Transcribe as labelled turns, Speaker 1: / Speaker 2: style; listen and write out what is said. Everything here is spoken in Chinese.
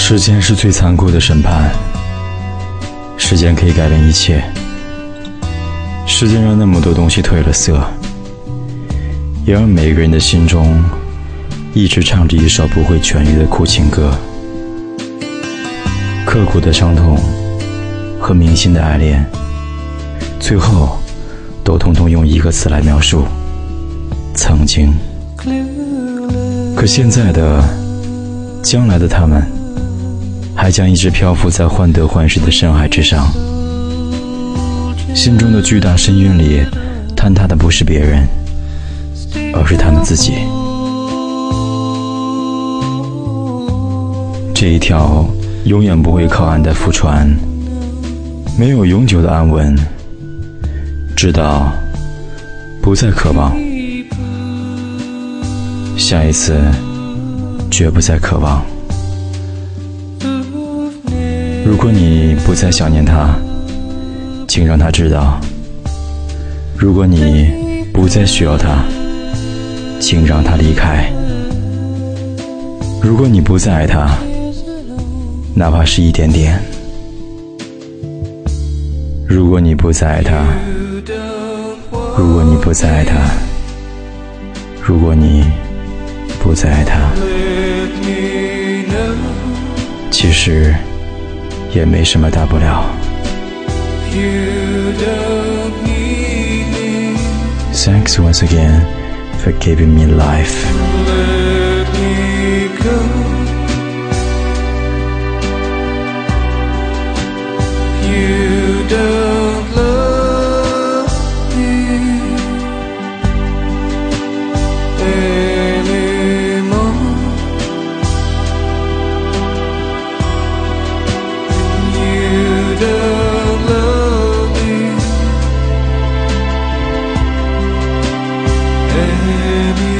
Speaker 1: 时间是最残酷的审判，时间可以改变一切。时间让那么多东西褪了色，也让每个人的心中一直唱着一首不会痊愈的苦情歌。刻骨的伤痛和铭心的爱恋，最后都通通用一个词来描述：曾经。可现在的、将来的他们，还将一直漂浮在患得患失的深海之上。心中的巨大深渊里，坍塌的不是别人，而是他们自己。这一条永远不会靠岸的浮船，没有永久的安稳，直到不再渴望，下一次绝不再渴望。如果你不再想念他。请让他知道，如果你不再需要他，请让他离开。如果你不再爱他，哪怕是一点点。如果你不再爱他，如果你不再爱他，如果你不再爱他，其实也没什么大不了。Thanks once again for giving me life. Baby.